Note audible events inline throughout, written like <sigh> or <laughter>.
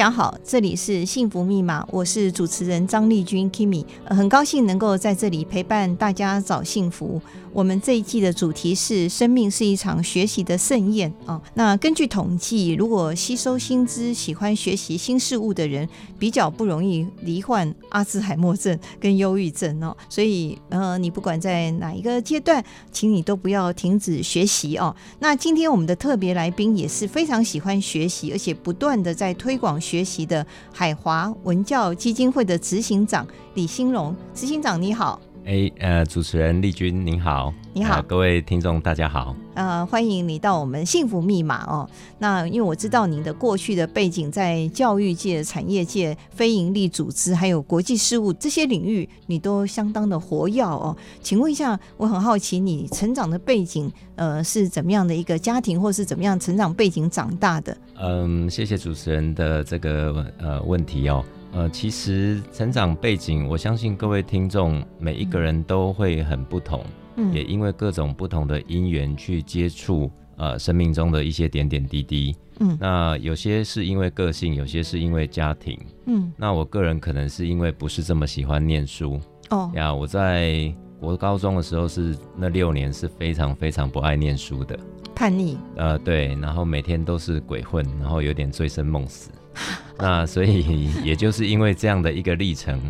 家好，这里是幸福密码，我是主持人张丽君 Kimi，很高兴能够在这里陪伴大家找幸福。我们这一季的主题是“生命是一场学习的盛宴”啊。那根据统计，如果吸收新知、喜欢学习新事物的人，比较不容易罹患阿兹海默症跟忧郁症哦。所以，呃，你不管在哪一个阶段，请你都不要停止学习哦。那今天我们的特别来宾也是非常喜欢学习，而且不断的在推广学习的海华文教基金会的执行长李兴荣执行长，你好。哎，呃，主持人丽君您好，你好，呃，各位听众大家好，呃，欢迎你到我们幸福密码哦。那因为我知道您的过去的背景在教育界、产业界、非营利组织，还有国际事务这些领域，你都相当的活跃哦。请问一下，我很好奇你成长的背景，呃，是怎么样的一个家庭，或是怎么样成长背景长大的？嗯，谢谢主持人的这个呃问题哦。呃，其实成长背景，我相信各位听众每一个人都会很不同，嗯，也因为各种不同的因缘去接触呃生命中的一些点点滴滴，嗯，那有些是因为个性，有些是因为家庭，嗯，那我个人可能是因为不是这么喜欢念书，哦。呀，我在国高中的时候是那六年是非常非常不爱念书的，叛逆，呃，对，然后每天都是鬼混，然后有点醉生梦死。<laughs> 那所以也就是因为这样的一个历程，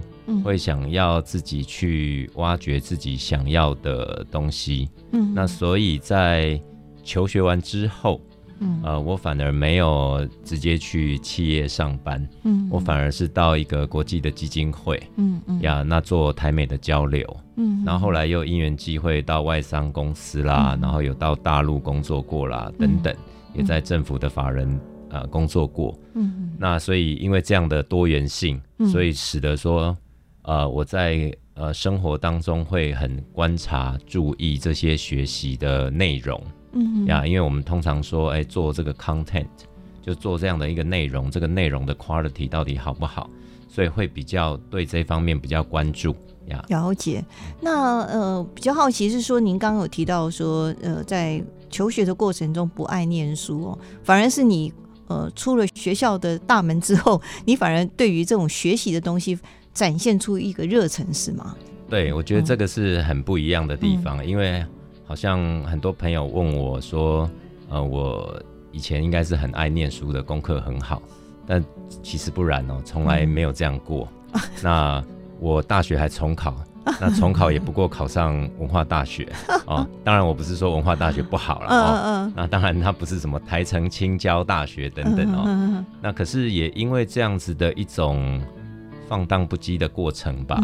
会想要自己去挖掘自己想要的东西。嗯，那所以在求学完之后，嗯，呃，我反而没有直接去企业上班，嗯，我反而是到一个国际的基金会，嗯嗯，呀，那做台美的交流，嗯，然后后来又因缘机会到外商公司啦，然后有到大陆工作过啦，等等，也在政府的法人。呃，工作过，嗯，那所以因为这样的多元性，嗯，所以使得说，呃，我在呃生活当中会很观察、注意这些学习的内容，嗯呀，因为我们通常说，哎、欸，做这个 content，就做这样的一个内容，这个内容的 quality 到底好不好，所以会比较对这方面比较关注呀。了解。那呃，比较好奇是说，您刚刚有提到说，呃，在求学的过程中不爱念书哦，反而是你。呃，出了学校的大门之后，<laughs> 你反而对于这种学习的东西展现出一个热忱，是吗？对，我觉得这个是很不一样的地方，嗯、因为好像很多朋友问我说，呃，我以前应该是很爱念书的，功课很好，但其实不然哦，从来没有这样过。嗯、那我大学还重考。那重考也不过考上文化大学 <laughs> 哦，当然我不是说文化大学不好了哦，那当然它不是什么台城、青交大学等等哦，那可是也因为这样子的一种放荡不羁的过程吧，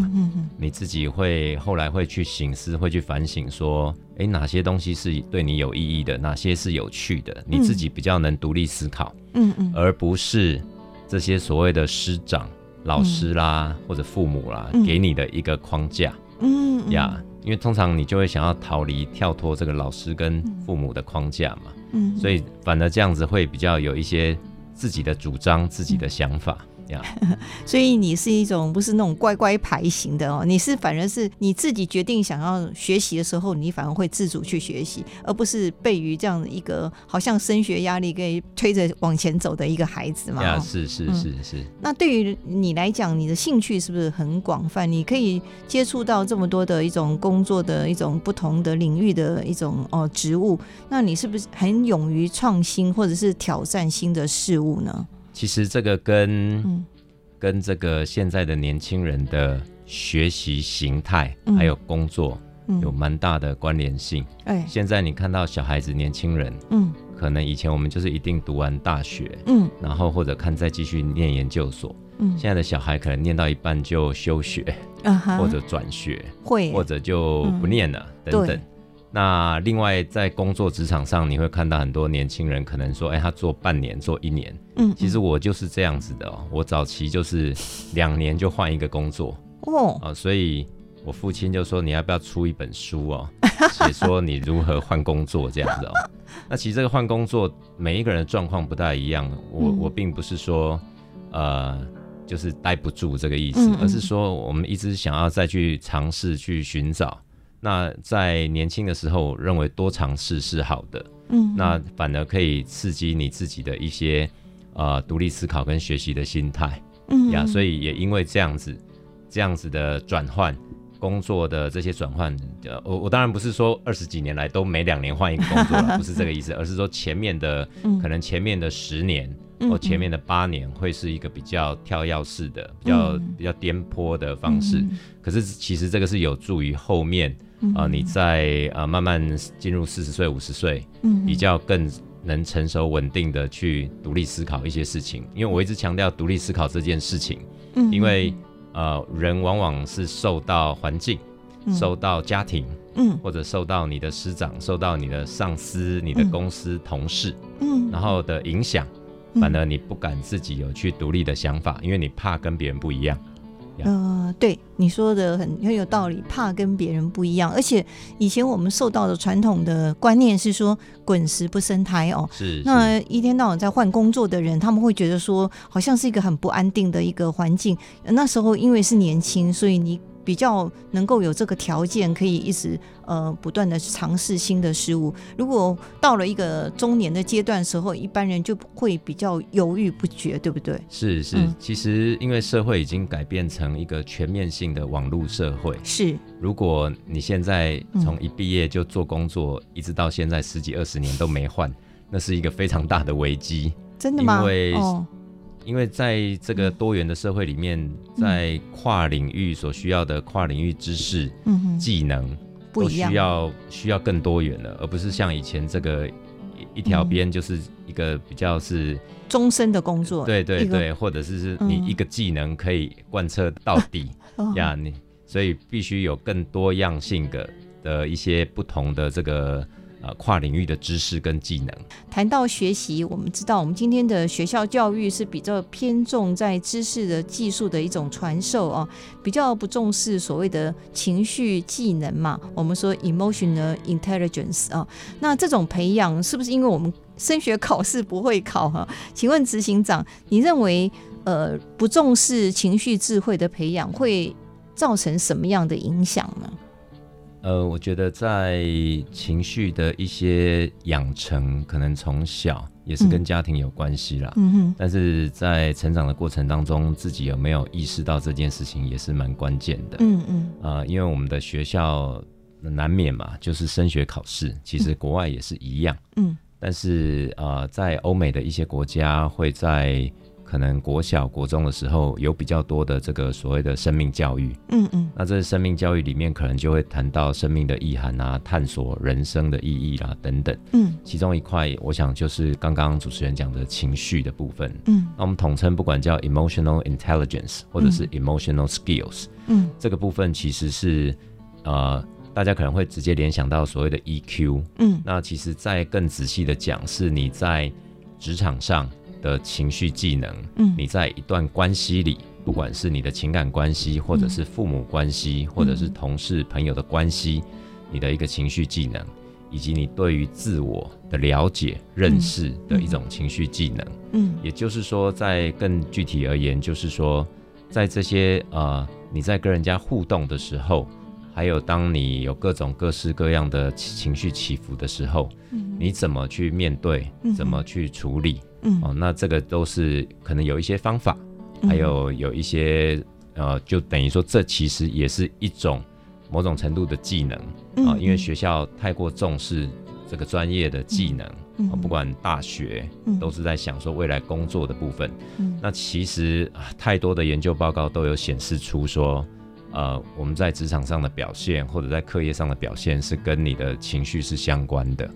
你自己会后来会去醒思，会去反省说，哎，哪些东西是对你有意义的，哪些是有趣的，你自己比较能独立思考，嗯嗯，而不是这些所谓的师长。老师啦，嗯、或者父母啦，嗯、给你的一个框架，嗯呀，因为通常你就会想要逃离、跳脱这个老师跟父母的框架嘛，嗯，所以反而这样子会比较有一些自己的主张、自己的想法。<laughs> 所以你是一种不是那种乖乖牌型的哦，你是反而是你自己决定想要学习的时候，你反而会自主去学习，而不是被于这样的一个好像升学压力给推着往前走的一个孩子嘛。是是是是。那对于你来讲，你的兴趣是不是很广泛？你可以接触到这么多的一种工作的一种不同的领域的一种哦职务，那你是不是很勇于创新或者是挑战新的事物呢？其实这个跟、嗯、跟这个现在的年轻人的学习形态、嗯、还有工作、嗯、有蛮大的关联性。哎，现在你看到小孩子、年轻人，嗯，可能以前我们就是一定读完大学，嗯，然后或者看再继续念研究所，嗯，现在的小孩可能念到一半就休学，或者转学，会，或者就不念了，嗯、等。等。那另外在工作职场上，你会看到很多年轻人可能说，哎，他做半年，做一年。嗯，其实我就是这样子的哦，我早期就是两年就换一个工作哦，啊，所以我父亲就说，你要不要出一本书哦，<laughs> 写说你如何换工作这样子哦。那其实这个换工作，每一个人的状况不大一样。我我并不是说，呃，就是待不住这个意思，而是说我们一直想要再去尝试去寻找。那在年轻的时候，认为多尝试是好的，嗯，那反而可以刺激你自己的一些呃独立思考跟学习的心态，嗯。呀，所以也因为这样子，这样子的转换工作的这些转换，呃，我我当然不是说二十几年来都每两年换一个工作了，<laughs> 不是这个意思，而是说前面的可能前面的十年。或前面的八年会是一个比较跳跃式的、比较、嗯、比较颠簸的方式，嗯、可是其实这个是有助于后面啊、呃，你在啊、呃、慢慢进入四十岁、五十岁，嗯。比较更能成熟稳定的去独立思考一些事情。因为我一直强调独立思考这件事情，嗯、因为呃人往往是受到环境、嗯、受到家庭，嗯，或者受到你的师长、受到你的上司、你的公司同事，嗯，然后的影响。反而你不敢自己有去独立的想法，因为你怕跟别人不一样。呃，对你说的很很有道理，怕跟别人不一样。而且以前我们受到的传统的观念是说“滚石不生苔”哦，是。那一天到晚在换工作的人，他们会觉得说，好像是一个很不安定的一个环境。那时候因为是年轻，所以你。比较能够有这个条件，可以一直呃不断的尝试新的事物。如果到了一个中年的阶段的时候，一般人就会比较犹豫不决，对不对？是是，嗯、其实因为社会已经改变成一个全面性的网络社会。是，如果你现在从一毕业就做工作，嗯、一直到现在十几二十年都没换，那是一个非常大的危机。真的吗？因为哦。因为在这个多元的社会里面，在跨领域所需要的跨领域知识、技能，都需要需要更多元了，而不是像以前这个一条边就是一个比较是终身的工作。对对对，或者是是你一个技能可以贯彻到底 <laughs> 呀，你所以必须有更多样性的的一些不同的这个。呃，跨领域的知识跟技能。谈到学习，我们知道我们今天的学校教育是比较偏重在知识的技术的一种传授啊，比较不重视所谓的情绪技能嘛。我们说 emotional intelligence 啊，那这种培养是不是因为我们升学考试不会考哈？请问执行长，你认为呃不重视情绪智慧的培养会造成什么样的影响呢？呃，我觉得在情绪的一些养成，可能从小也是跟家庭有关系啦。嗯哼。但是在成长的过程当中，自己有没有意识到这件事情，也是蛮关键的。嗯嗯。啊、呃，因为我们的学校难免嘛，就是升学考试，其实国外也是一样。嗯。但是啊、呃，在欧美的一些国家，会在可能国小、国中的时候有比较多的这个所谓的生命教育，嗯嗯，那这生命教育里面可能就会谈到生命的意涵啊，探索人生的意义啦、啊、等等，嗯，其中一块我想就是刚刚主持人讲的情绪的部分，嗯，那我们统称不管叫 emotional intelligence 或者是 emotional skills，嗯，这个部分其实是呃大家可能会直接联想到所谓的 EQ，嗯，那其实再更仔细的讲，是你在职场上。的情绪技能，嗯，你在一段关系里，不管是你的情感关系，或者是父母关系，或者是同事朋友的关系，你的一个情绪技能，以及你对于自我的了解、认识的一种情绪技能，嗯，也就是说，在更具体而言，就是说，在这些呃，你在跟人家互动的时候，还有当你有各种各式各样的情绪起伏的时候，嗯。你怎么去面对，怎么去处理？嗯，哦，那这个都是可能有一些方法，还有有一些呃，就等于说，这其实也是一种某种程度的技能啊，因为学校太过重视这个专业的技能，不管大学都是在想说未来工作的部分。那其实太多的研究报告都有显示出说，呃，我们在职场上的表现或者在课业上的表现是跟你的情绪是相关的。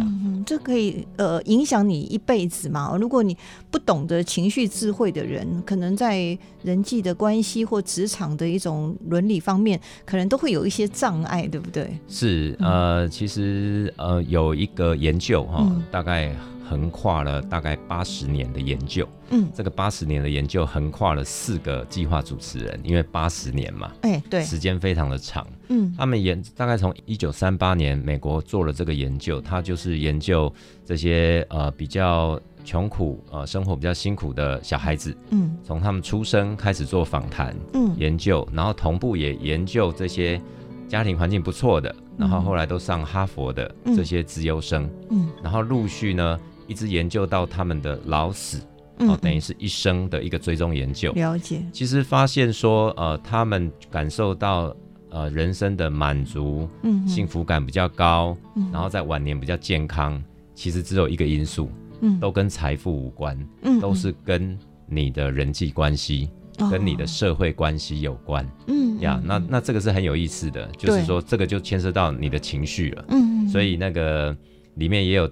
嗯，这可以呃影响你一辈子嘛？如果你不懂得情绪智慧的人，可能在人际的关系或职场的一种伦理方面，可能都会有一些障碍，对不对？是呃，其实呃有一个研究哈，嗯、大概。横跨了大概八十年的研究，嗯，这个八十年的研究横跨了四个计划主持人，因为八十年嘛，哎、欸，对，时间非常的长，嗯，他们研大概从一九三八年美国做了这个研究，他就是研究这些呃比较穷苦呃生活比较辛苦的小孩子，嗯，从他们出生开始做访谈，嗯，研究，然后同步也研究这些家庭环境不错的，然后后来都上哈佛的这些资优生，嗯，然后陆续呢。一直研究到他们的老死，哦，等于是一生的一个追踪研究。了解，其实发现说，呃，他们感受到呃人生的满足，嗯，幸福感比较高，嗯，然后在晚年比较健康，其实只有一个因素，嗯，都跟财富无关，嗯，都是跟你的人际关系，嗯，跟你的社会关系有关，嗯呀，那那这个是很有意思的，就是说这个就牵涉到你的情绪了，嗯，所以那个里面也有。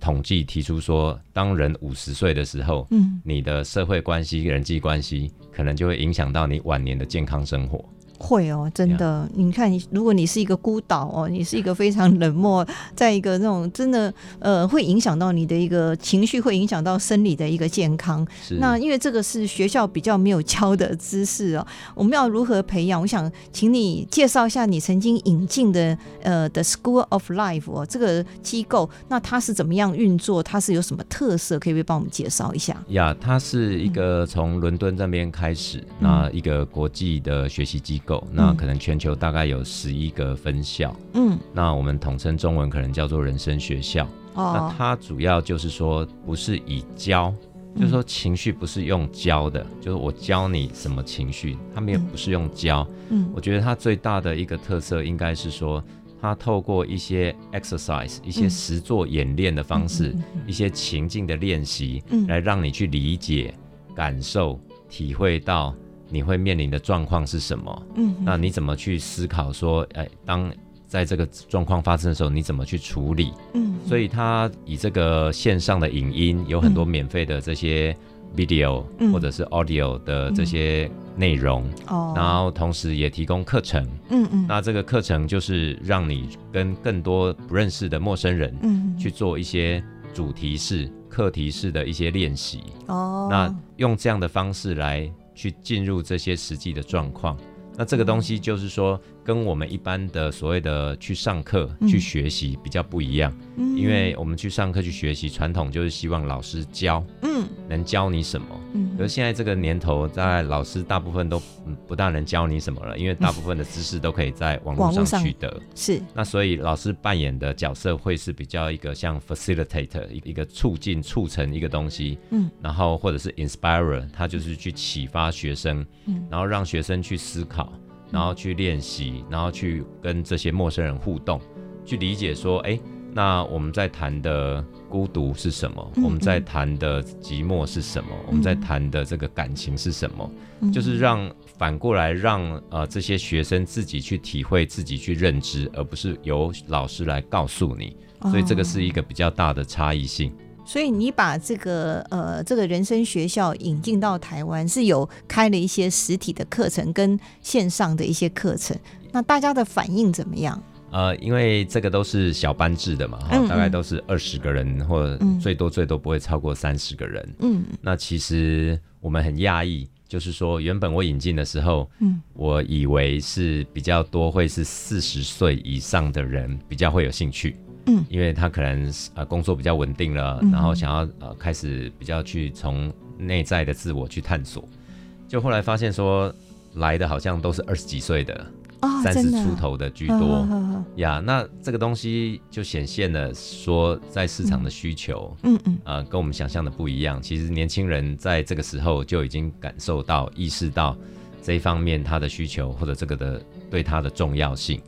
统计提出说，当人五十岁的时候，嗯，你的社会关系、人际关系可能就会影响到你晚年的健康生活。会哦，真的。你看，如果你是一个孤岛哦，你是一个非常冷漠，在一个那种真的呃，会影响到你的一个情绪，会影响到生理的一个健康。是。那因为这个是学校比较没有教的知识哦，我们要如何培养？我想请你介绍一下你曾经引进的呃的 School of Life 哦，这个机构，那它是怎么样运作？它是有什么特色？可以不可以帮我们介绍一下？呀它是一个从伦敦这边开始，嗯、那一个国际的学习机构。那可能全球大概有十一个分校，嗯，那我们统称中文可能叫做人生学校。哦，那它主要就是说不是以教，嗯、就是说情绪不是用教的，就是我教你什么情绪，他们也不是用教。嗯，我觉得它最大的一个特色应该是说，它透过一些 exercise，一些实作演练的方式，嗯、一些情境的练习，嗯，来让你去理解、感受、体会到。你会面临的状况是什么？嗯，那你怎么去思考说，哎，当在这个状况发生的时候，你怎么去处理？嗯，所以他以这个线上的影音，有很多免费的这些 video、嗯、或者是 audio 的这些内容，哦、嗯，然后同时也提供课程，嗯嗯，那这个课程就是让你跟更多不认识的陌生人，嗯，去做一些主题式、课题式的一些练习，哦，那用这样的方式来。去进入这些实际的状况，那这个东西就是说，跟我们一般的所谓的去上课去学习比较不一样，嗯，因为我们去上课去学习，传统就是希望老师教，嗯，能教你什么。嗯，可是现在这个年头，在老师大部分都不大能教你什么了，因为大部分的知识都可以在网络上取得。<laughs> 是，那所以老师扮演的角色会是比较一个像 facilitator，一个促进、促成一个东西。嗯，然后或者是 inspirer，他就是去启发学生，嗯，然后让学生去思考，然后去练习，然后去跟这些陌生人互动，去理解说，哎。那我们在谈的孤独是什么？嗯嗯，我们在谈的寂寞是什么？嗯、我们在谈的这个感情是什么？嗯、就是让反过来让呃这些学生自己去体会，自己去认知，而不是由老师来告诉你。所以这个是一个比较大的差异性。哦、所以你把这个呃这个人生学校引进到台湾，是有开了一些实体的课程跟线上的一些课程。那大家的反应怎么样？呃，因为这个都是小班制的嘛，哈、嗯嗯，大概都是二十个人，或者最多最多不会超过三十个人。嗯，那其实我们很讶异，就是说原本我引进的时候，嗯，我以为是比较多会是四十岁以上的人比较会有兴趣，嗯，因为他可能呃工作比较稳定了，嗯、然后想要呃开始比较去从内在的自我去探索，就后来发现说来的好像都是二十几岁的。三十出头的居多。呀，那这个东西就显现了说，在市场的需求，嗯嗯，呃，跟我们想象的不一样。其实年轻人在这个时候就已经感受到、意识到这一方面他的需求或者这个的对他的重要性，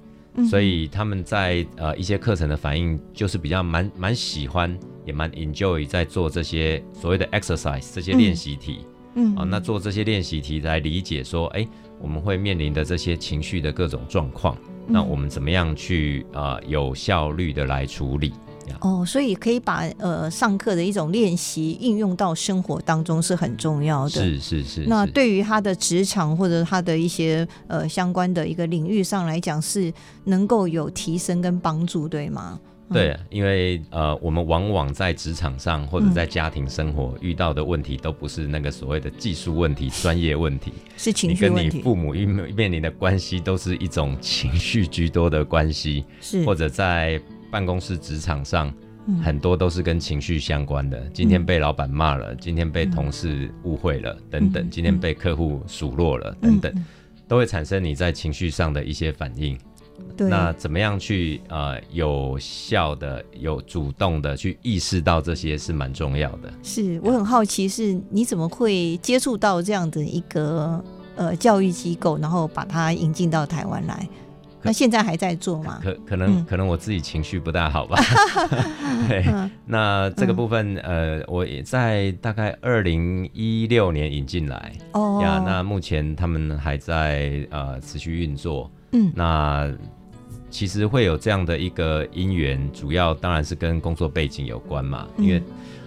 所以他们在呃一些课程的反应就是比较蛮蛮喜欢，也蛮 enjoy 在做这些所谓的 exercise 这些练习题，嗯啊，那做这些练习题来理解说，哎。我们会面临的这些情绪的各种状况，嗯、那我们怎么样去呃有效率的来处理哦，所以可以把呃上课的一种练习应用到生活当中是很重要的。是是是。那对于他的职场或者他的一些呃相关的一个领域上来讲，是能够有提升跟帮助，对吗？对，因为呃，我们往往在职场上或者在家庭生活遇到的问题，都不是那个所谓的技术问题、专业问题，是情绪问题。你跟你父母面面临的关系，都是一种情绪居多的关系，是或者在办公室职场上，很多都是跟情绪相关的。今天被老板骂了，今天被同事误会了，等等，今天被客户数落了，等等，都会产生你在情绪上的一些反应。对那怎么样去呃有效的、有主动的去意识到这些是蛮重要的。是我很好奇，是你怎么会接触到这样的一个呃教育机构，然后把它引进到台湾来？可那现在还在做吗？可可能、嗯、可能我自己情绪不大好吧。<laughs> 对，嗯、那这个部分、嗯、呃，我也在大概二零一六年引进来哦呀。那目前他们还在呃持续运作。嗯，那。其实会有这样的一个因缘，主要当然是跟工作背景有关嘛。嗯、因为，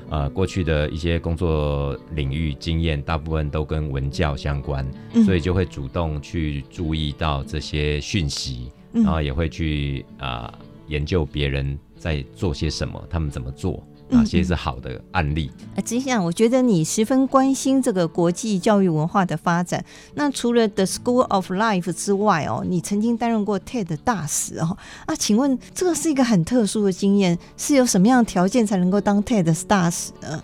呃，过去的一些工作领域经验，大部分都跟文教相关，嗯、所以就会主动去注意到这些讯息，嗯、然后也会去啊、呃、研究别人在做些什么，他们怎么做。哪些是好的案例？啊，执行长，我觉得你十分关心这个国际教育文化的发展。那除了 The School of Life 之外哦，你曾经担任过 TED 大使哦。啊，请问这个是一个很特殊的经验，是有什么样的条件才能够当 TED 大使呢？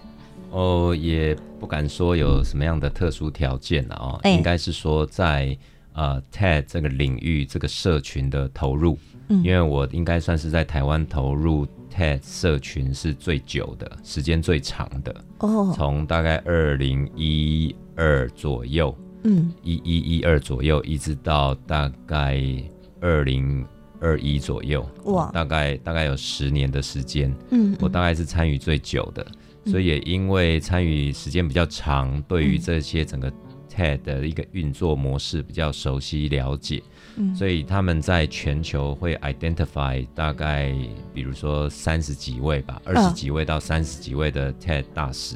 哦，也不敢说有什么样的特殊条件了哦，欸、应该是说在呃 TED 这个领域这个社群的投入，嗯，因为我应该算是在台湾投入。TED 社群是最久的，时间最长的哦，从大概二零一二左右，嗯，一一一二左右，一直到大概二零二一左右，哇，大概大概有十年的时间，嗯，我大概是参与最久的，嗯，所以也因为参与时间比较长，对于这些整个 TED 的一个运作模式比较熟悉了解。所以他们在全球会 identify 大概，比如说三十几位吧，二十几位到三十几位的 TED 大使。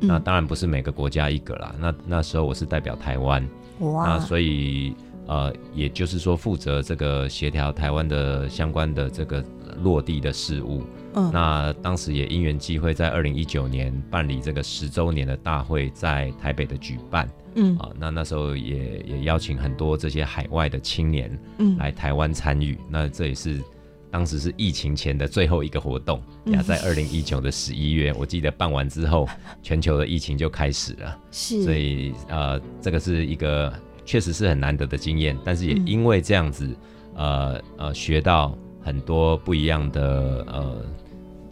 嗯、那当然不是每个国家一个啦。那那时候我是代表台湾，哇，那所以呃，也就是说负责这个协调台湾的相关的这个落地的事务。嗯，那当时也因缘际会，在二零一九年办理这个十周年的大会，在台北的举办。嗯。啊，那那时候也也邀请很多这些海外的青年，嗯，来台湾参与。嗯、那这也是当时是疫情前的最后一个活动，呀、嗯，在二零一九的十一月，我记得办完之后，<laughs> 全球的疫情就开始了。是，所以呃，这个是一个确实是很难得的经验，但是也因为这样子，嗯、呃呃，学到很多不一样的呃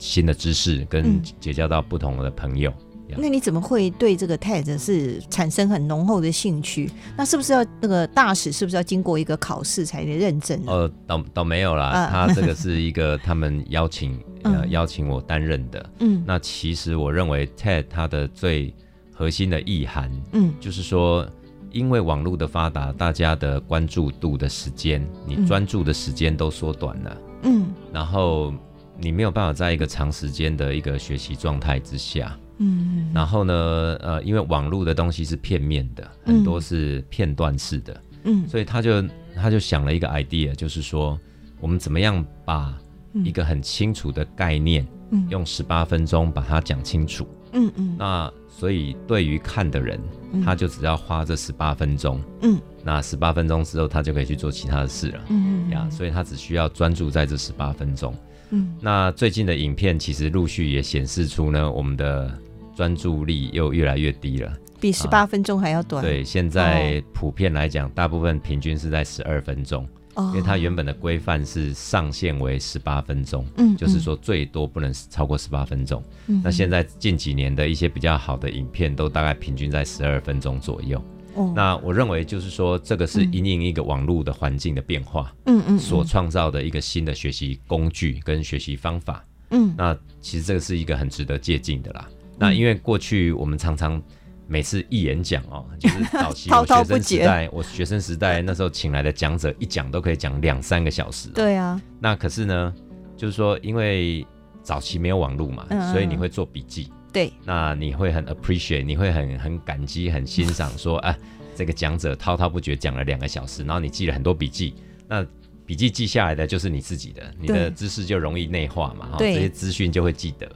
新的知识，跟结交到不同的朋友。嗯那你怎么会对这个 TED 是产生很浓厚的兴趣？那是不是要那个大使是不是要经过一个考试才能认证？呃，倒倒没有啦，啊、他这个是一个 <laughs> 他们邀请呃邀请我担任的。嗯，那其实我认为 TED 它的最核心的意涵，嗯，就是说，因为网络的发达，大家的关注度的时间，你专注的时间都缩短了。嗯，然后你没有办法在一个长时间的一个学习状态之下。嗯，然后呢，呃，因为网络的东西是片面的，很多是片段式的，嗯，所以他就他就想了一个 idea，就是说，我们怎么样把一个很清楚的概念，嗯，用十八分钟把它讲清楚，嗯嗯，那所以对于看的人，他就只要花这十八分钟，嗯，那十八分钟之后，他就可以去做其他的事了，嗯嗯，呀，所以他只需要专注在这十八分钟。嗯，那最近的影片其实陆续也显示出呢，我们的专注力又越来越低了，比十八分钟还要短。啊、对，现在普遍来讲，哦、大部分平均是在十二分钟，哦、因为它原本的规范是上限为十八分钟，嗯，就是说最多不能超过十八分钟。嗯，那现在近几年的一些比较好的影片，都大概平均在十二分钟左右。哦、那我认为就是说，这个是因应一个网络的环境的变化，嗯嗯，所创造的一个新的学习工具跟学习方法，嗯，那其实这个是一个很值得借鉴的啦。嗯、那因为过去我们常常每次一演讲哦，就是早期 <laughs> 我学生时代，我学生时代那时候请来的讲者一讲都可以讲两三个小时，对啊。那可是呢，就是说因为早期没有网络嘛，嗯、所以你会做笔记。对，那你会很 appreciate，你会很很感激、很欣赏，说啊，这个讲者滔滔不绝讲了两个小时，然后你记了很多笔记，那笔记记下来的就是你自己的，你的知识就容易内化嘛，哈，这些资讯就会记得。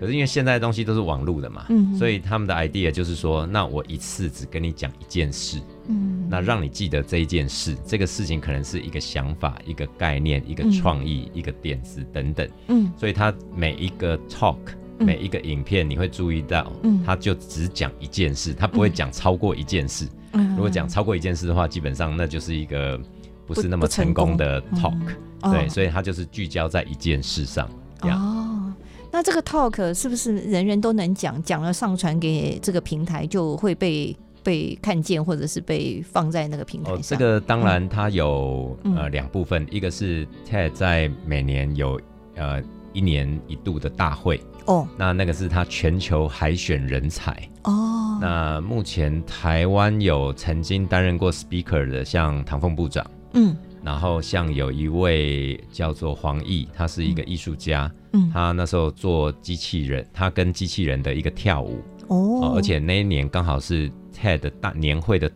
可是因为现在的东西都是网络的嘛，嗯，所以他们的 idea 就是说，那我一次只跟你讲一件事，嗯，那让你记得这一件事，这个事情可能是一个想法、一个概念、一个创意、一个点子等等，嗯，所以他每一个 talk。每一个影片，你会注意到，他就只讲一件事，他不会讲超过一件事。如果讲超过一件事的话，基本上那就是一个不是那么成功的 talk。对，所以他就是聚焦在一件事上。哦，那这个 talk 是不是人人都能讲？讲了上传给这个平台，就会被被看见，或者是被放在那个平台上？哦，这个当然它有呃两部分，一个是 TED 在每年有呃一年一度的大会。哦，oh. 那那个是他全球海选人才哦。Oh. 那目前台湾有曾经担任过 speaker 的，像唐凤部长，嗯，然后像有一位叫做黄奕，他是一个艺术家，嗯，他那时候做机器人，他跟机器人的一个跳舞哦，oh. 而且那一年刚好是 TED 大年会的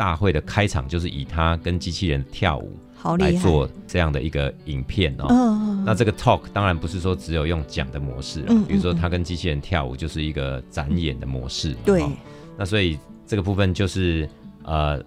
大会的开场，就是以他跟机器人跳舞。来做这样的一个影片哦，嗯、那这个 talk 当然不是说只有用讲的模式，嗯、比如说他跟机器人跳舞就是一个展演的模式，对、哦，那所以这个部分就是呃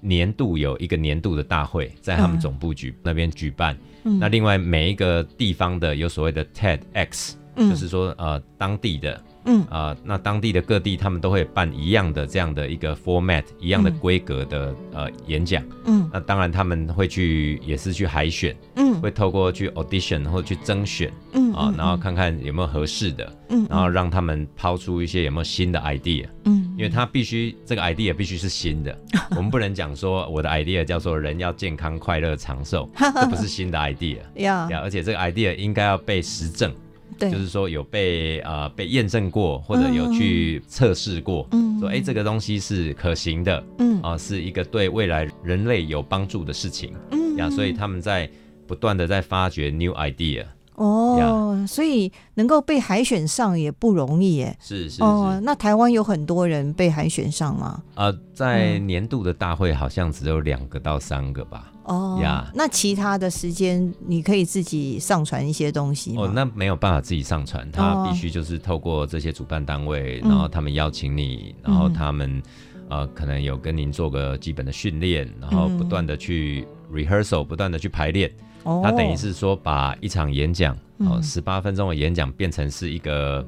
年度有一个年度的大会在他们总部举、嗯、那边举办，嗯、那另外每一个地方的有所谓的 TEDx，、嗯、就是说呃当地的。嗯。啊、呃，那当地的各地他们都会办一样的这样的一个 format，一样的规格的、嗯、呃演讲。嗯，那当然他们会去也是去海选，嗯，会透过去 audition 或者去征选，嗯啊，然后看看有没有合适的，嗯，然后让他们抛出一些有没有新的 idea，嗯，因为他必须这个 idea 必须是新的，<laughs> 我们不能讲说我的 idea 叫做人要健康快乐长寿，这不是新的 idea，呀，而且这个 idea 应该要被实证。对就是说有被呃被验证过，或者有去测试过，嗯、说哎这个东西是可行的，嗯啊、呃、是一个对未来人类有帮助的事情，嗯呀，所以他们在不断的在发掘 new idea。哦，呀所以能够被海选上也不容易耶。是是是。哦，那台湾有很多人被海选上吗？呃，在年度的大会好像只有两个到三个吧。哦呀，那其他的时间你可以自己上传一些东西吗？哦，那没有办法自己上传，他必须就是透过这些主办单位，哦、然后他们邀请你，嗯、然后他们呃可能有跟您做个基本的训练，然后不断的去 rehearsal，不断的去排练。哦，他等于是说把一场演讲哦十八分钟的演讲变成是一个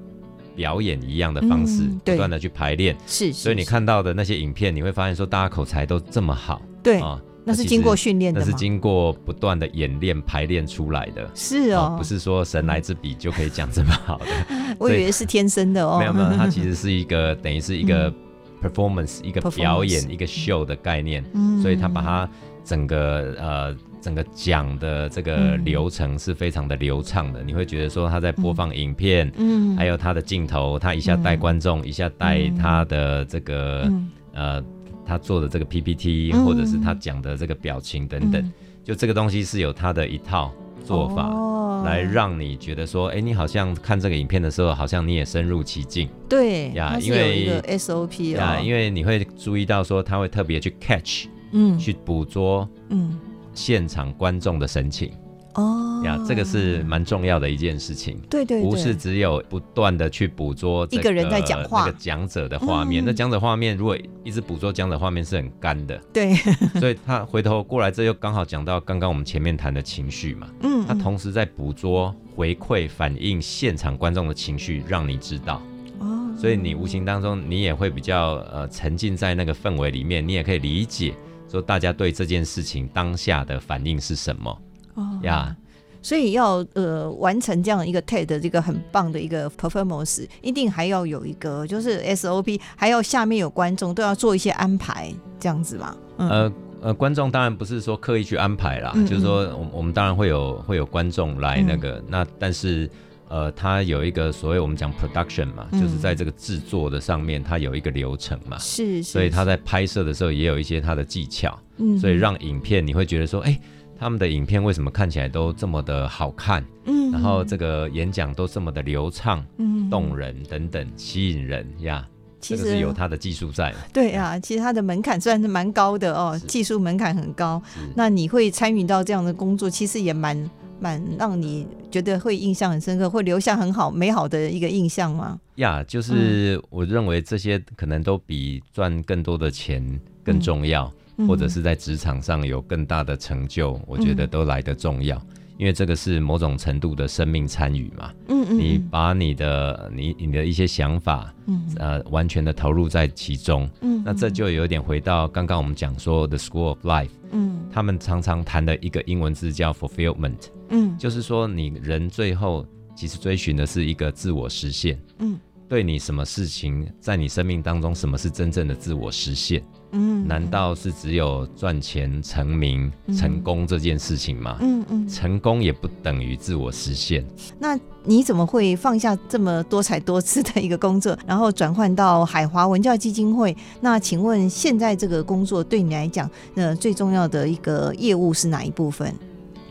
表演一样的方式，嗯、不断的去排练。是，所以你看到的那些影片，你会发现说大家口才都这么好。对啊。哦那是经过训练的，那是经过不断的演练排练出来的。是哦，不是说神来之笔就可以讲这么好的。<laughs> 我以为是天生的哦。没有没有，它其实 <laughs> 是一个等于是一个 performance，一个表演，一个 show 的概念。嗯，所以他把它整个呃整个讲的这个流程是非常的流畅的。你会觉得说他在播放影片，嗯，还有他的镜头，他一下带观众，一下带他的这个呃。他做的这个 PPT，或者是他讲的这个表情等等，嗯、就这个东西是有他的一套做法，哦、来让你觉得说，哎、欸，你好像看这个影片的时候，好像你也深入其境。对呀，因为 SOP 啊，因为你会注意到说，他会特别去 catch，嗯，去捕捉，嗯，现场观众的神情。哦呀，这个是蛮重要的一件事情。对对，不是只有不断的去捕捉一个人在讲话，那个讲者的画面。那讲者画面如果一直捕捉讲者画面是很干的。对，<laughs> 所以他回头过来，这又刚好讲到刚刚我们前面谈的情绪嘛。嗯，他同时在捕捉、回馈、反映现场观众的情绪，让你知道。哦，所以你无形当中你也会比较呃沉浸在那个氛围里面，你也可以理解说大家对这件事情当下的反应是什么。哦呀.所以要呃完成这样一个 TED 这个很棒的一个 performance，一定还要有一个就是 SOP，还要下面有观众都要做一些安排，这样子嘛。嗯、呃呃，观众当然不是说刻意去安排啦，嗯嗯就是说我我们当然会有会有观众来那个、嗯、那，但是呃，它有一个所谓我们讲 production 嘛，嗯、就是在这个制作的上面，它有一个流程嘛。是，是，是，所以他在拍摄的时候也有一些他的技巧，嗯，所以让影片你会觉得说，哎、欸。他们的影片为什么看起来都这么的好看？嗯，然后这个演讲都这么的流畅、嗯，动人等等，吸引人呀。其实是有它的技术在。对啊，其实它的门槛算是蛮高的哦，技术门槛很高。那你会参与到这样的工作，其实也蛮蛮让你觉得会印象很深刻，会留下很好美好的一个印象吗？呀，就是我认为这些可能都比赚更多的钱更重要。嗯或者是在职场上有更大的成就，嗯、我觉得都来得重要，因为这个是某种程度的生命参与嘛。嗯嗯，你把你的你你的一些想法，嗯呃，完全的投入在其中。嗯，那这就有点回到刚刚我们讲说的 The School of Life。嗯，他们常常谈的一个英文字叫 fulfillment。嗯，就是说你人最后其实追寻的是一个自我实现。嗯，对你什么事情在你生命当中，什么是真正的自我实现？嗯，难道是只有赚钱、成名、成功这件事情吗？嗯嗯，成功也不等于自我实现。那你怎么会放下这么多彩多姿的一个工作，然后转换到海华文教基金会？那请问现在这个工作对你来讲，呃，最重要的一个业务是哪一部分？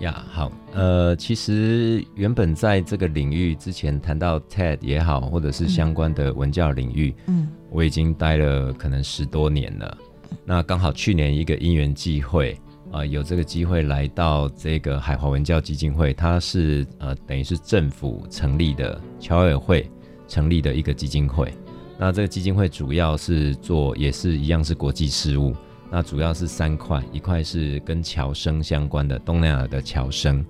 呀，好，呃，其实原本在这个领域之前谈到 TED 也好，或者是相关的文教领域，嗯，我已经待了可能十多年了。那刚好去年一个因缘际会，啊、有这个机会来到这个海华文教基金会，它是呃等于是政府成立的侨委会成立的一个基金会。那这个基金会主要是做也是一样是国际事务，那主要是三块，一块是跟侨生相关的东南亚的侨生，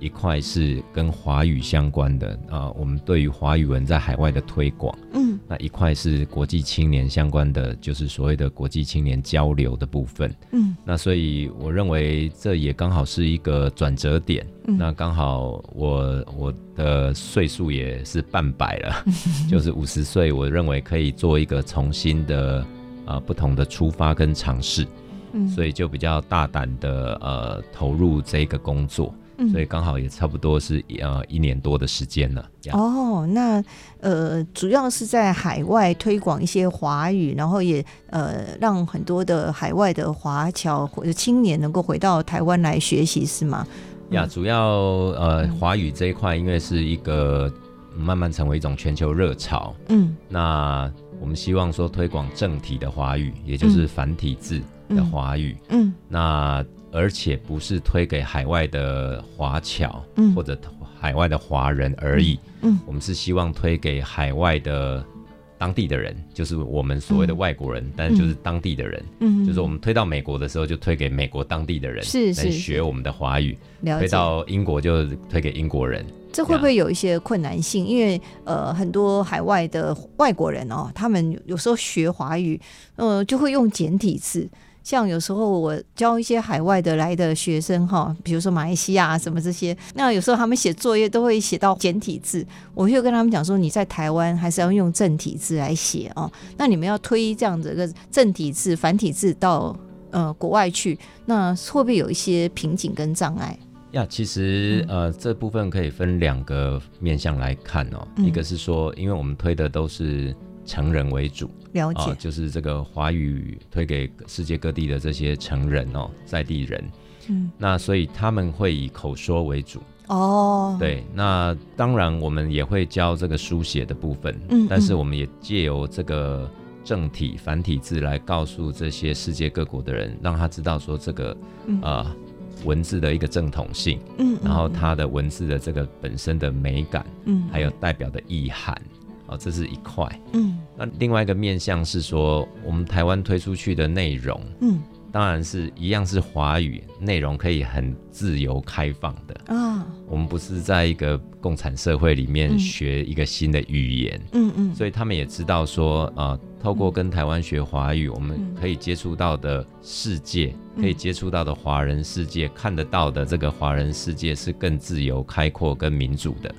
一块是跟华语相关的啊、呃，我们对于华语文在海外的推广，嗯，那一块是国际青年相关的，就是所谓的国际青年交流的部分，嗯，那所以我认为这也刚好是一个转折点，嗯、那刚好我我的岁数也是半百了，嗯、<laughs> 就是五十岁，我认为可以做一个重新的啊、呃、不同的出发跟尝试，嗯，所以就比较大胆的呃投入这个工作。所以刚好也差不多是呃一年多的时间了。哦，那呃主要是在海外推广一些华语，然后也呃让很多的海外的华侨或者青年能够回到台湾来学习，是吗？呀，主要呃华语这一块，因为是一个慢慢成为一种全球热潮。嗯，那我们希望说推广正体的华语，也就是繁体字的华语。嗯，嗯那。而且不是推给海外的华侨，嗯，或者海外的华人而已，嗯，嗯，我们是希望推给海外的当地的人，就是我们所谓的外国人，嗯，但是就是当地的人，嗯，就是我们推到美国的时候，就推给美国当地的人，是是，学我们的华语，推到英国就推给英国人。这会不会有一些困难性？因为呃，很多海外的外国人哦，他们有时候学华语，呃，就会用简体字。像有时候我教一些海外的来的学生哈，比如说马来西亚什么这些，那有时候他们写作业都会写到简体字，我就跟他们讲说，你在台湾还是要用正体字来写哦。那你们要推这样子个正体字、繁体字到呃国外去，那会不会有一些瓶颈跟障碍？呀，其实呃这部分可以分两个面向来看哦，嗯、一个是说，因为我们推的都是。成人为主，了解、呃，就是这个华语推给世界各地的这些成人哦，在地人，嗯，那所以他们会以口说为主。哦，对，那当然我们也会教这个书写的部分，嗯，但是我们也借由这个正体繁体字来告诉这些世界各国的人，让他知道说这个啊、嗯。呃、文字的一个正统性，嗯，然后它的文字的这个本身的美感，嗯，还有代表的意涵。哦，这是一块。嗯，那另外一个面向是说，我们台湾推出去的内容，嗯，当然是一样是华语内容，可以很自由开放的啊。我们不是在一个共产社会里面学一个新的语言，嗯嗯，所以他们也知道说，啊、呃，透过跟台湾学华语，我们可以接触到的世界，可以接触到的华人世界，看得到的这个华人世界是更自由、开阔、跟民主的。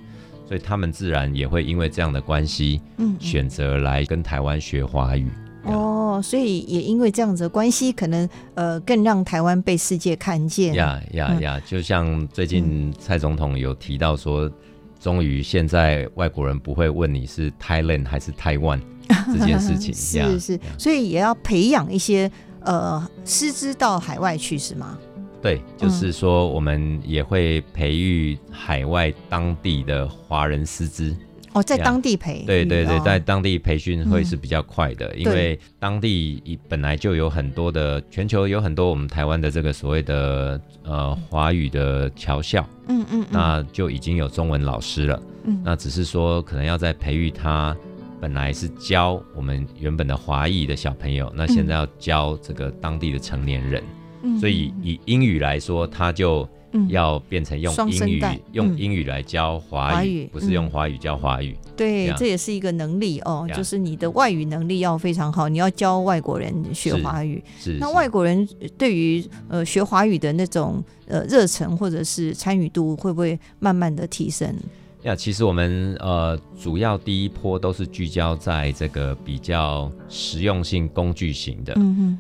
所以他们自然也会因为这样的关系，嗯，选择来跟台湾学华语。哦，所以也因为这样子的关系，可能呃更让台湾被世界看见。呀呀呀！就像最近蔡总统有提到说，终于现在外国人不会问你是 Thailand 还是 Taiwan <laughs> 这件事情。是是，所以也要培养一些呃师资到海外去，是吗？对，就是说我们也会培育海外当地的华人师资。哦，在当地培，对对对，哦、在当地培训会是比较快的，嗯、因为当地本来就有很多的，全球有很多我们台湾的这个所谓的呃华语的侨校，嗯，嗯嗯，那就已经有中文老师了，嗯，那只是说可能要在培育他，本来是教我们原本的华裔的小朋友，那现在要教这个当地的成年人，嗯，所以以英语来说，他就。要变成用英语、嗯、用英语来教华语，华语不是用华语教华语。对，这也是一个能力哦，就是你的外语能力要非常好，你要教外国人学华语。是，是那外国人对于呃学华语的那种呃热忱或者是参与度，会不会慢慢的提升？呀，其实我们呃主要第一波都是聚焦在这个比较实用性工具型的，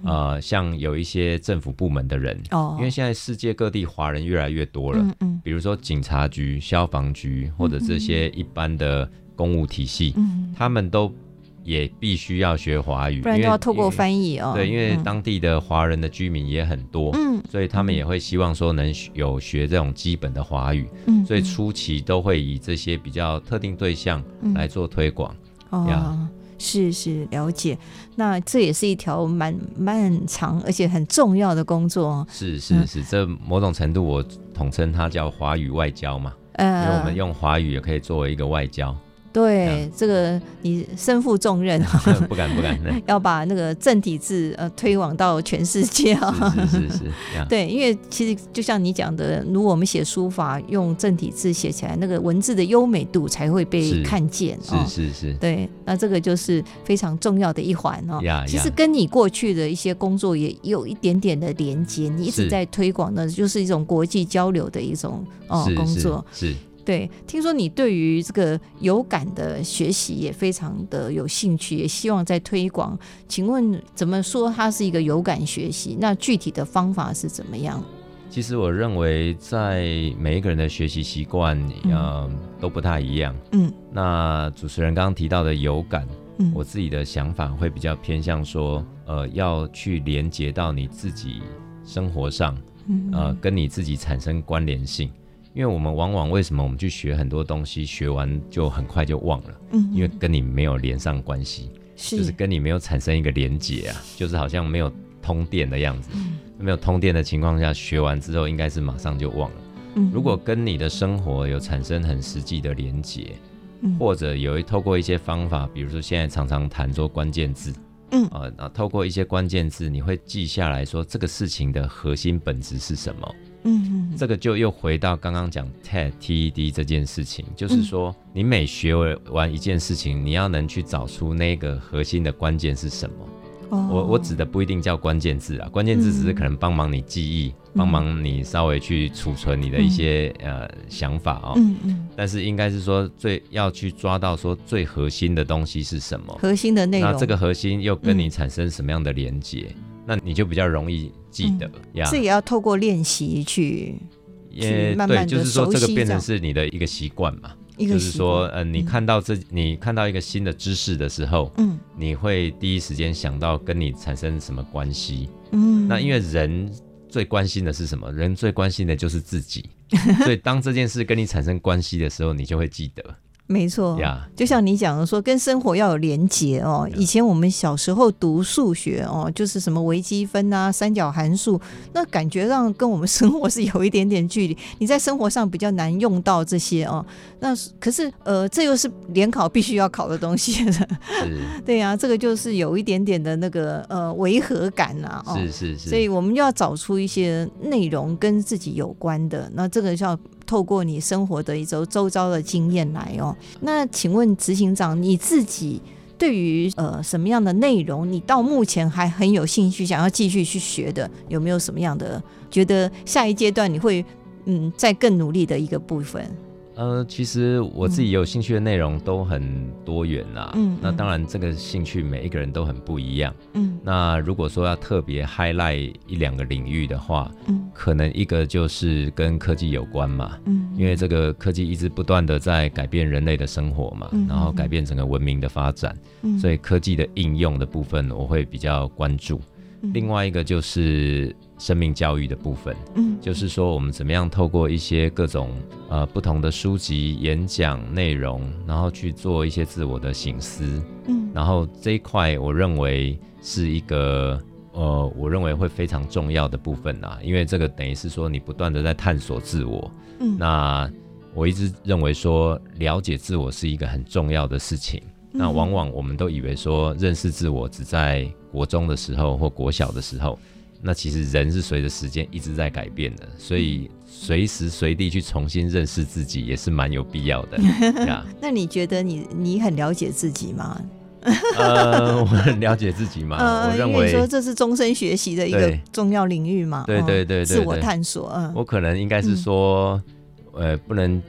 呃，像有一些政府部门的人，哦，因为现在世界各地华人越来越多了，嗯嗯，比如说警察局、消防局或者这些一般的公务体系，嗯，他们都。也必须要学华语，不然就要透过翻译哦。对，因为当地的华人的居民也很多，嗯，所以他们也会希望说能有学这种基本的华语，嗯，所以初期都会以这些比较特定对象来做推广。哦，是是了解，那这也是一条蛮漫长而且很重要的工作。是是是，这某种程度我统称它叫华语外交嘛，呃，因为我们用华语也可以作为一个外交。对，这个你身负重任，不 <laughs> 敢不敢，<laughs> 要把那个正体字呃推广到全世界啊！是是是，是，<laughs> 对，因为其实就像你讲的，如果我们写书法用正体字写起来，那个文字的优美度才会被看见。是是是，对，那这个就是非常重要的一环哦。其实跟你过去的一些工作也有一点点的连接，你一直在推广的，就是一种国际交流的一种哦工作。是。对，听说你对于这个有感的学习也非常的有兴趣，也希望在推广。请问怎么说它是一个有感学习？那具体的方法是怎么样？其实我认为，在每一个人的学习习惯，嗯、呃，都不太一样。嗯，那主持人刚刚提到的有感，嗯，我自己的想法会比较偏向说，呃，要去连接到你自己生活上，嗯，呃，跟你自己产生关联性。因为我们往往为什么我们去学很多东西，学完就很快就忘了？嗯，因为跟你没有连上关系，是就是跟你没有产生一个连结啊，就是好像没有通电的样子。嗯，没有通电的情况下，学完之后应该是马上就忘了。嗯，如果跟你的生活有产生很实际的连结，嗯，或者有一透过一些方法，比如说现在常常谈说关键字，嗯啊，那透过一些关键字，你会记下来说这个事情的核心本质是什么？嗯，这个就又回到刚刚讲 TED TED 这件事情，就是说你每学完一件事情，你要能去找出那个核心的关键是什么。哦，我我指的不一定叫关键字啊，关键字只是可能帮忙你记忆，帮忙你稍微去储存你的一些呃想法哦。嗯嗯。但是应该是说最要去抓到说最核心的东西是什么，核心的内容。那这个核心又跟你产生什么样的连接？那你就比较容易记得呀。这、嗯、也要透过练习去，也。对，就是说这个变成是你的一个习惯嘛。一个就是说，嗯、呃，你看到这，你看到一个新的知识的时候，嗯，你会第一时间想到跟你产生什么关系？嗯，那因为人最关心的是什么？人最关心的就是自己，<laughs> 所以当这件事跟你产生关系的时候，你就会记得。没错就像你讲的说，跟生活要有连结哦。以前我们小时候读数学哦，就是什么微积分啊、三角函数，那感觉上跟我们生活是有一点点距离。你在生活上比较难用到这些哦。那可是呃，这又是联考必须要考的东西对呀、啊，这个就是有一点点的那个呃违和感呐、啊。是是是。所以我们要找出一些内容跟自己有关的，那这个叫。透过你生活的一周周遭的经验来哦，那请问执行长，你自己对于呃什么样的内容，你到目前还很有兴趣，想要继续去学的，有没有什么样的觉得下一阶段你会嗯再更努力的一个部分？呃，其实我自己有兴趣的内容都很多元啦。嗯，那当然这个兴趣每一个人都很不一样。嗯，那如果说要特别 highlight 一两个领域的话，嗯，可能一个就是跟科技有关嘛。嗯，因为这个科技一直不断的在改变人类的生活嘛，嗯，然后改变整个文明的发展。嗯，所以科技的应用的部分我会比较关注。嗯，另外一个就是生命教育的部分，嗯，就是说我们怎么样透过一些各种呃不同的书籍、演讲内容，然后去做一些自我的醒思，嗯，然后这一块我认为是一个呃，我认为会非常重要的部分啦，因为这个等于是说你不断的在探索自我，嗯，那我一直认为说了解自我是一个很重要的事情。那往往我们都以为说认识自我只在国中的时候或国小的时候，那其实人是随着时间一直在改变的，所以随时随地去重新认识自己也是蛮有必要的。<laughs> 那你觉得你你很了解自己吗？<laughs> 呃，我很了解自己嘛。呃、我认为你说这是终身学习的一个重要领域嘛。对对对对，自我探索。嗯，我可能应该是说，嗯、呃，不能。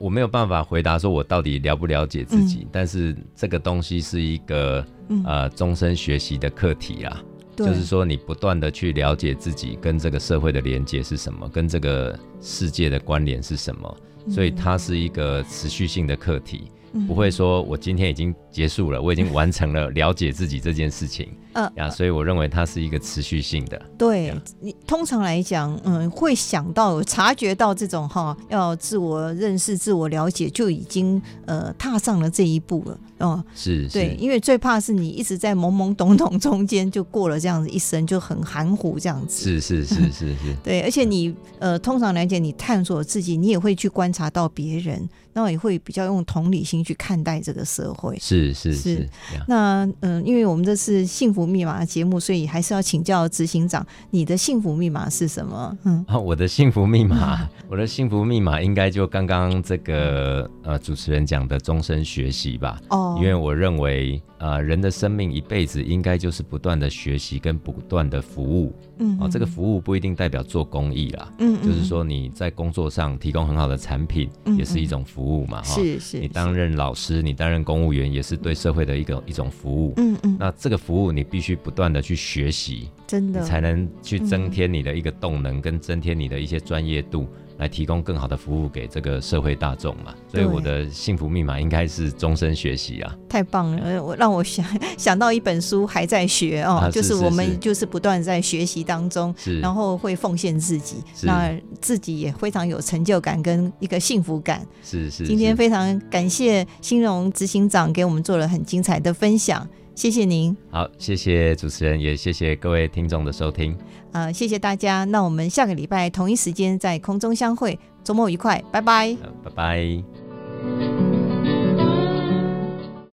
我没有办法回答说我到底了不了解自己，嗯、但是这个东西是一个、嗯、呃终身学习的课题啦，就是说你不断的去了解自己跟这个社会的连接是什么，跟这个世界的关联是什么，所以它是一个持续性的课题。不会说，我今天已经结束了，我已经完成了了解自己这件事情，<laughs> 嗯呀，所以我认为它是一个持续性的。对你通常来讲，嗯，会想到察觉到这种哈，要自我认识、自我了解，就已经呃踏上了这一步了。哦，是，对，因为最怕是你一直在懵懵懂懂中间就过了这样子一生，就很含糊这样子。是是是是是。<laughs> 对，而且你呃，通常来讲，你探索自己，你也会去观察到别人。那也会比较用同理心去看待这个社会。是是是。是那嗯，因为我们这是幸福密码的节目，所以还是要请教执行长，你的幸福密码是什么？嗯，哦，我的幸福密码，<laughs> 我的幸福密码应该就刚刚这个呃主持人讲的终身学习吧。哦。因为我认为。呃，人的生命一辈子应该就是不断的学习跟不断的服务，嗯，啊，这个服务不一定代表做公益啦，嗯，就是说你在工作上提供很好的产品，也是一种服务嘛，哈，是是，你担任老师，你担任公务员，也是对社会的一个一种服务，嗯嗯，那这个服务你必须不断的去学习，真的，你才能去增添你的一个动能，跟增添你的一些专业度。来提供更好的服务给这个社会大众嘛，所以我的幸福密码应该是终身学习啊！太棒了，我让我想想到一本书还在学哦，啊、就是我们就是不断在学习当中，然后会奉献自己，那自己也非常有成就感跟一个幸福感。是是，今天非常感谢新荣执行长给我们做了很精彩的分享。谢谢您，好，谢谢主持人，也谢谢各位听众的收听，啊、啊谢谢大家那我们下个礼拜同一时间在空中相会周末愉快拜拜。拜拜。